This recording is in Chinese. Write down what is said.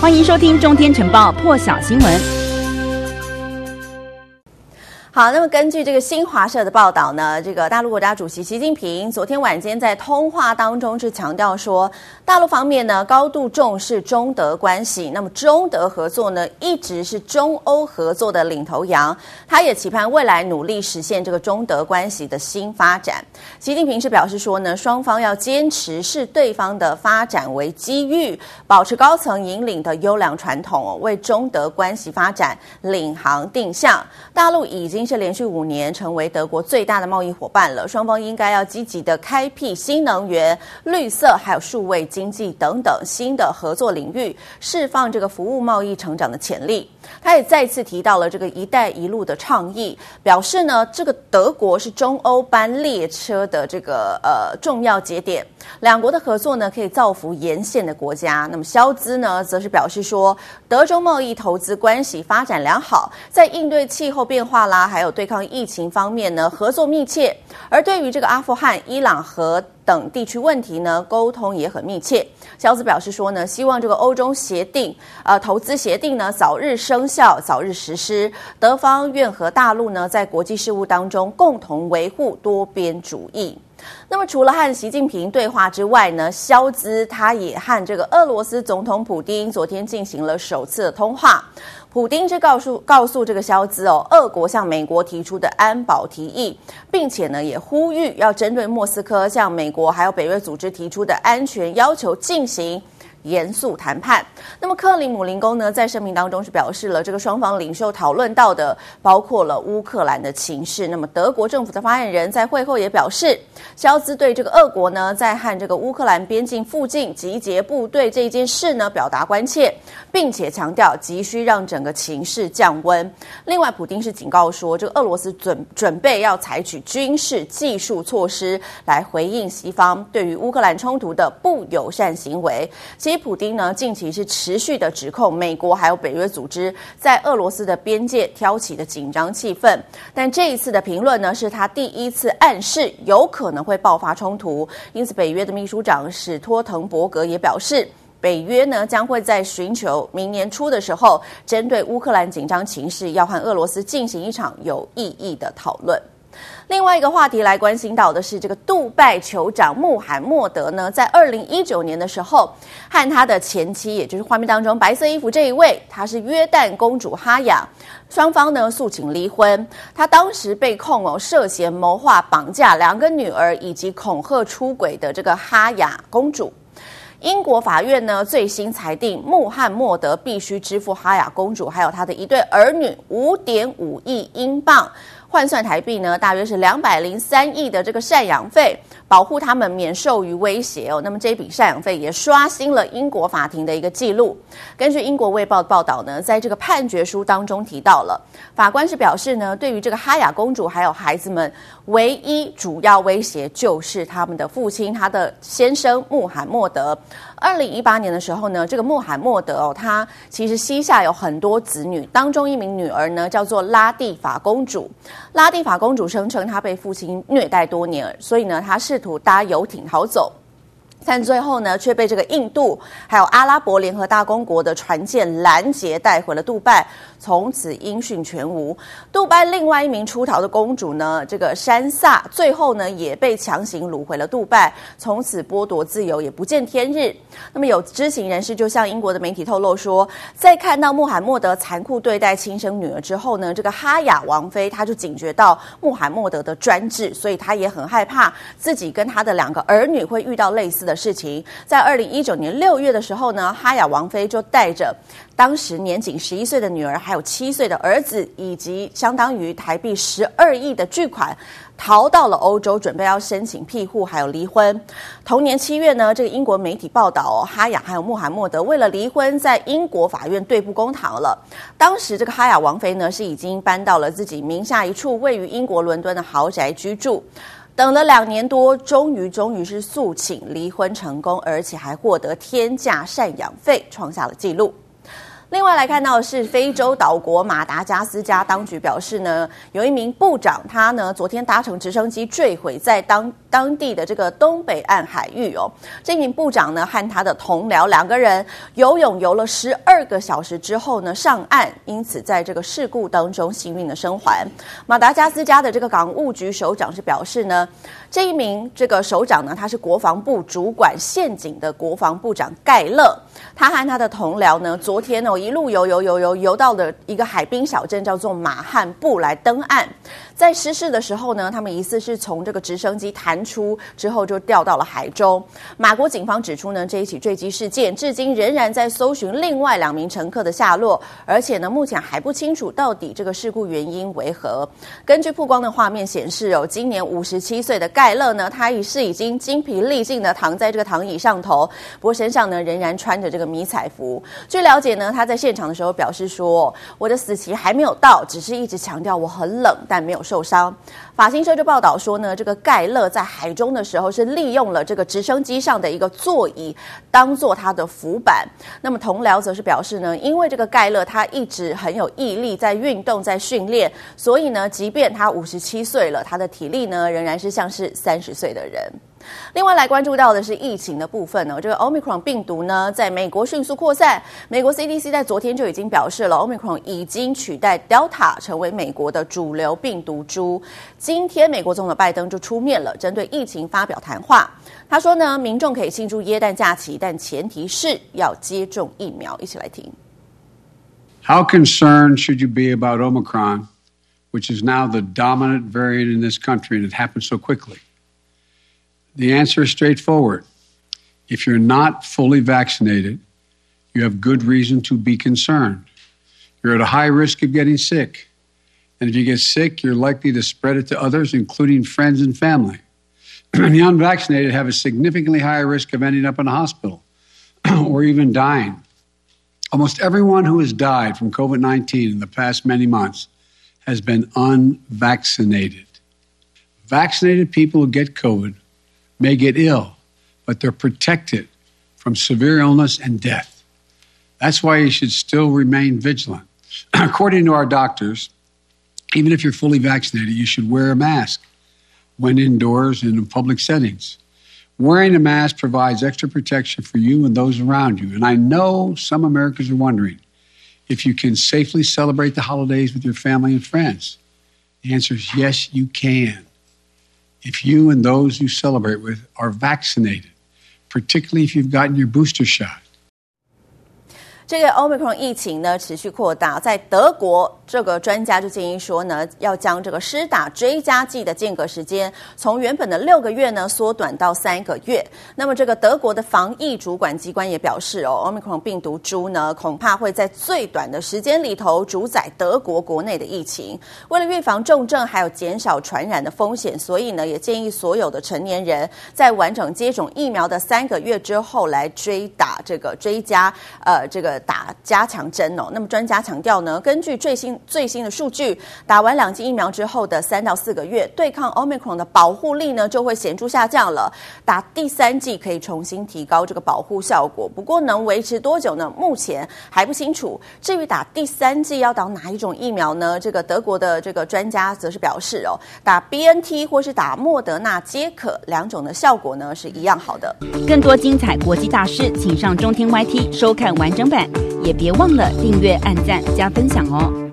欢迎收听《中天晨报》破晓新闻。好，那么根据这个新华社的报道呢，这个大陆国家主席习近平昨天晚间在通话当中是强调说，大陆方面呢高度重视中德关系，那么中德合作呢一直是中欧合作的领头羊，他也期盼未来努力实现这个中德关系的新发展。习近平是表示说呢，双方要坚持视对方的发展为机遇，保持高层引领的优良传统，为中德关系发展领航定向。大陆已经。是连续五年成为德国最大的贸易伙伴了，双方应该要积极的开辟新能源、绿色还有数位经济等等新的合作领域，释放这个服务贸易成长的潜力。他也再次提到了这个“一带一路”的倡议，表示呢，这个德国是中欧班列车的这个呃重要节点，两国的合作呢可以造福沿线的国家。那么肖兹呢，则是表示说，德中贸易投资关系发展良好，在应对气候变化啦，还还有对抗疫情方面呢，合作密切。而对于这个阿富汗、伊朗和等地区问题呢，沟通也很密切。小紫表示说呢，希望这个欧洲协定，呃，投资协定呢早日生效，早日实施。德方愿和大陆呢在国际事务当中共同维护多边主义。那么除了和习近平对话之外呢，肖兹他也和这个俄罗斯总统普京昨天进行了首次的通话。普京是告诉告诉这个肖兹哦，俄国向美国提出的安保提议，并且呢也呼吁要针对莫斯科向美国还有北约组织提出的安全要求进行严肃谈判。那么克里姆林宫呢，在声明当中是表示了，这个双方领袖讨论到的包括了乌克兰的情势。那么德国政府的发言人在会后也表示，肖兹对这个俄国呢在和这个乌克兰边境附近集结部队这件事呢表达关切，并且强调急需让整个情势降温。另外，普丁是警告说，这个俄罗斯准准备要采取军事技术措施来回应西方对于乌克兰冲突的不友善行为。其，普丁呢近期是持续的指控美国还有北约组织在俄罗斯的边界挑起的紧张气氛，但这一次的评论呢，是他第一次暗示有可能会爆发冲突。因此，北约的秘书长史托滕伯格也表示，北约呢将会在寻求明年初的时候，针对乌克兰紧张情势，要和俄罗斯进行一场有意义的讨论。另外一个话题来关心到的是，这个杜拜酋长穆罕默德呢，在二零一九年的时候，和他的前妻，也就是画面当中白色衣服这一位，她是约旦公主哈雅，双方呢诉请离婚。他当时被控哦涉嫌谋划绑架两个女儿以及恐吓出轨的这个哈雅公主。英国法院呢最新裁定，穆罕默德必须支付哈雅公主还有她的一对儿女五点五亿英镑。换算台币呢，大约是两百零三亿的这个赡养费，保护他们免受于威胁哦。那么这笔赡养费也刷新了英国法庭的一个记录。根据英国卫报的报道呢，在这个判决书当中提到了，法官是表示呢，对于这个哈雅公主还有孩子们，唯一主要威胁就是他们的父亲，他的先生穆罕默德。二零一八年的时候呢，这个穆罕默德哦，他其实膝下有很多子女，当中一名女儿呢叫做拉蒂法公主。拉蒂法公主声称她被父亲虐待多年，所以呢，她试图搭游艇逃走。但最后呢，却被这个印度还有阿拉伯联合大公国的船舰拦截，带回了杜拜，从此音讯全无。杜拜另外一名出逃的公主呢，这个山萨，最后呢也被强行掳回了杜拜，从此剥夺自由，也不见天日。那么有知情人士就向英国的媒体透露说，在看到穆罕默德残酷对待亲生女儿之后呢，这个哈雅王妃她就警觉到穆罕默德的专制，所以她也很害怕自己跟她的两个儿女会遇到类似的事情。在二零一九年六月的时候呢，哈雅王妃就带着当时年仅十一岁的女儿，还有七岁的儿子，以及相当于台币十二亿的巨款，逃到了欧洲，准备要申请庇护，还有离婚。同年七月呢，这个英国媒体报道，哈雅还有穆罕默德为了离婚，在英国法院对簿公堂了。当时这个哈雅王妃呢，是已经搬到了自己名下一处位于英国伦敦的豪宅居住。等了两年多，终于终于是诉请离婚成功，而且还获得天价赡养费，创下了纪录。另外来看到是非洲岛国马达加斯加当局表示呢，有一名部长他呢昨天搭乘直升机坠毁在当当地的这个东北岸海域哦。这名部长呢和他的同僚两个人游泳游了十二个小时之后呢上岸，因此在这个事故当中幸运的生还。马达加斯加的这个港务局首长是表示呢，这一名这个首长呢他是国防部主管宪警的国防部长盖勒，他和他的同僚呢昨天呢。一路游游游游游到了一个海滨小镇，叫做马汉布来登岸。在失事的时候呢，他们疑似是从这个直升机弹出之后就掉到了海中。马国警方指出呢，这一起坠机事件至今仍然在搜寻另外两名乘客的下落，而且呢，目前还不清楚到底这个事故原因为何。根据曝光的画面显示，哦，今年五十七岁的盖勒呢，他已是已经精疲力尽的躺在这个躺椅上头，不过身上呢仍然穿着这个迷彩服。据了解呢，他在现场的时候表示说：“我的死期还没有到，只是一直强调我很冷，但没有受伤。”法新社就报道说呢，这个盖勒在海中的时候是利用了这个直升机上的一个座椅当做他的浮板。那么同僚则是表示呢，因为这个盖勒他一直很有毅力，在运动，在训练，所以呢，即便他五十七岁了，他的体力呢仍然是像是三十岁的人。另外来关注到的是疫情的部分呢，这个 Omicron 病毒呢在美国迅速扩散。美国 CDC 在昨天就已经表示了，Omicron 已经取代 Delta 成为美国的主流病毒株。今天美国总统拜登就出面了，针对疫情发表谈话。他说呢，民众可以庆祝耶诞假期，但前提是要接种疫苗。一起来听。How concerned should you be about Omicron, which is now the dominant variant in this country, and it happened so quickly? The answer is straightforward. If you're not fully vaccinated, you have good reason to be concerned. You're at a high risk of getting sick. And if you get sick, you're likely to spread it to others, including friends and family. the unvaccinated have a significantly higher risk of ending up in a hospital or even dying. Almost everyone who has died from COVID 19 in the past many months has been unvaccinated. Vaccinated people who get COVID may get ill, but they're protected from severe illness and death. That's why you should still remain vigilant. According to our doctors, even if you're fully vaccinated, you should wear a mask when indoors and in public settings. Wearing a mask provides extra protection for you and those around you. And I know some Americans are wondering if you can safely celebrate the holidays with your family and friends. The answer is yes, you can if you and those you celebrate with are vaccinated, particularly if you've gotten your booster shot. 这个 Omicron 疫情呢持续扩大，在德国， 这个专家就建议说呢，要将这个施打追加剂的间隔时间从原本的六个月呢缩短到三个月。那么，这个德国的防疫主管机关也表示哦，Omicron 病毒株呢恐怕会在最短的时间里头主宰德国国内的疫情。为了预防重症还有减少传染的风险，所以呢也建议所有的成年人在完整接种疫苗的三个月之后来追打这个追加呃这个。打加强针哦，那么专家强调呢，根据最新最新的数据，打完两剂疫苗之后的三到四个月，对抗 Omicron 的保护力呢就会显著下降了。打第三剂可以重新提高这个保护效果，不过能维持多久呢？目前还不清楚。至于打第三剂要打哪一种疫苗呢？这个德国的这个专家则是表示哦，打 BNT 或是打莫德纳皆可，两种的效果呢是一样好的。更多精彩国际大师，请上中天 YT 收看完整版。也别忘了订阅、按赞、加分享哦！